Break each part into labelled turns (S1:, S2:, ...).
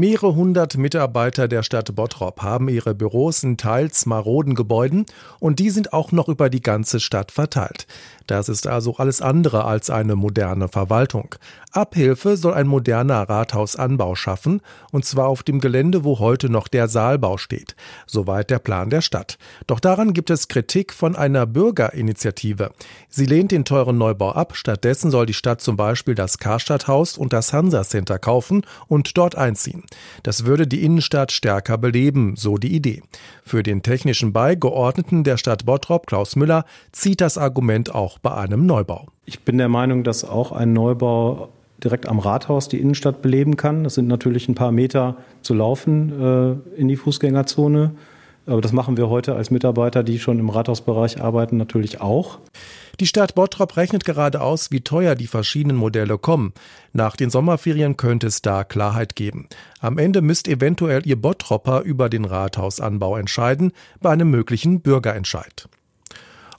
S1: Mehrere hundert Mitarbeiter der Stadt Bottrop haben ihre Büros in teils maroden Gebäuden und die sind auch noch über die ganze Stadt verteilt. Das ist also alles andere als eine moderne Verwaltung. Abhilfe soll ein moderner Rathausanbau schaffen, und zwar auf dem Gelände, wo heute noch der Saalbau steht. Soweit der Plan der Stadt. Doch daran gibt es Kritik von einer Bürgerinitiative. Sie lehnt den teuren Neubau ab. Stattdessen soll die Stadt zum Beispiel das Karstadthaus und das Hansa Center kaufen und dort einziehen. Das würde die Innenstadt stärker beleben, so die Idee. Für den technischen Beigeordneten der Stadt Bottrop, Klaus Müller, zieht das Argument auch bei einem Neubau.
S2: Ich bin der Meinung, dass auch ein Neubau direkt am Rathaus die Innenstadt beleben kann. Das sind natürlich ein paar Meter zu laufen äh, in die Fußgängerzone. Aber das machen wir heute als Mitarbeiter, die schon im Rathausbereich arbeiten, natürlich auch.
S1: Die Stadt Bottrop rechnet gerade aus, wie teuer die verschiedenen Modelle kommen. Nach den Sommerferien könnte es da Klarheit geben. Am Ende müsst eventuell ihr Bottropper über den Rathausanbau entscheiden bei einem möglichen Bürgerentscheid.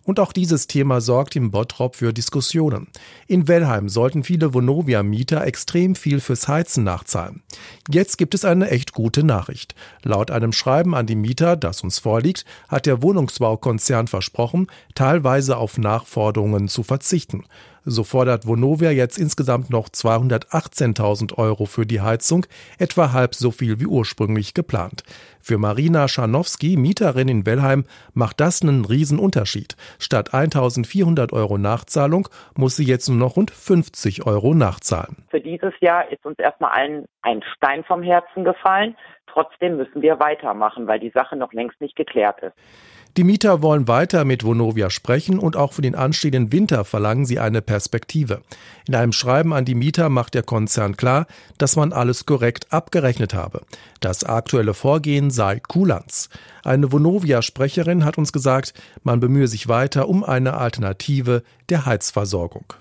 S1: Und auch dieses Thema sorgt im Bottrop für Diskussionen. In Wellheim sollten viele Vonovia-Mieter extrem viel fürs Heizen nachzahlen. Jetzt gibt es eine echt gute Nachricht. Laut einem Schreiben an die Mieter, das uns vorliegt, hat der Wohnungsbaukonzern versprochen, teilweise auf Nachforderungen zu verzichten. So fordert Vonovia jetzt insgesamt noch 218.000 Euro für die Heizung, etwa halb so viel wie ursprünglich geplant. Für Marina Scharnowski, Mieterin in Wellheim, macht das einen Riesenunterschied. Statt 1.400 Euro Nachzahlung muss sie jetzt nur noch rund 50 Euro nachzahlen.
S3: Für dieses Jahr ist uns erstmal allen ein Stein vom Herzen gefallen. Trotzdem müssen wir weitermachen, weil die Sache noch längst nicht geklärt ist.
S1: Die Mieter wollen weiter mit Vonovia sprechen und auch für den anstehenden Winter verlangen sie eine Perspektive. In einem Schreiben an die Mieter macht der Konzern klar, dass man alles korrekt abgerechnet habe. Das aktuelle Vorgehen sei Kulanz. Eine Vonovia-Sprecherin hat uns gesagt, man bemühe sich weiter um eine Alternative der Heizversorgung.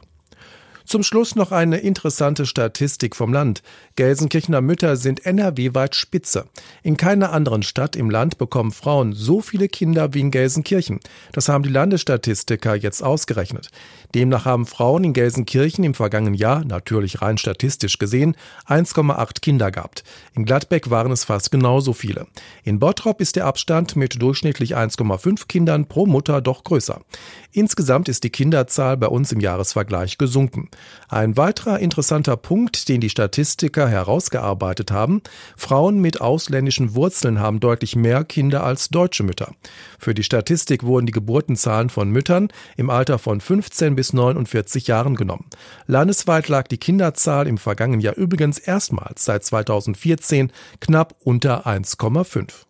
S1: Zum Schluss noch eine interessante Statistik vom Land. Gelsenkirchener Mütter sind NRW-weit Spitze. In keiner anderen Stadt im Land bekommen Frauen so viele Kinder wie in Gelsenkirchen. Das haben die Landesstatistiker jetzt ausgerechnet. Demnach haben Frauen in Gelsenkirchen im vergangenen Jahr, natürlich rein statistisch gesehen, 1,8 Kinder gehabt. In Gladbeck waren es fast genauso viele. In Bottrop ist der Abstand mit durchschnittlich 1,5 Kindern pro Mutter doch größer. Insgesamt ist die Kinderzahl bei uns im Jahresvergleich gesunken. Ein weiterer interessanter Punkt, den die Statistiker herausgearbeitet haben, Frauen mit ausländischen Wurzeln haben deutlich mehr Kinder als deutsche Mütter. Für die Statistik wurden die Geburtenzahlen von Müttern im Alter von 15 bis 49 Jahren genommen. Landesweit lag die Kinderzahl im vergangenen Jahr übrigens erstmals seit 2014 knapp unter 1,5.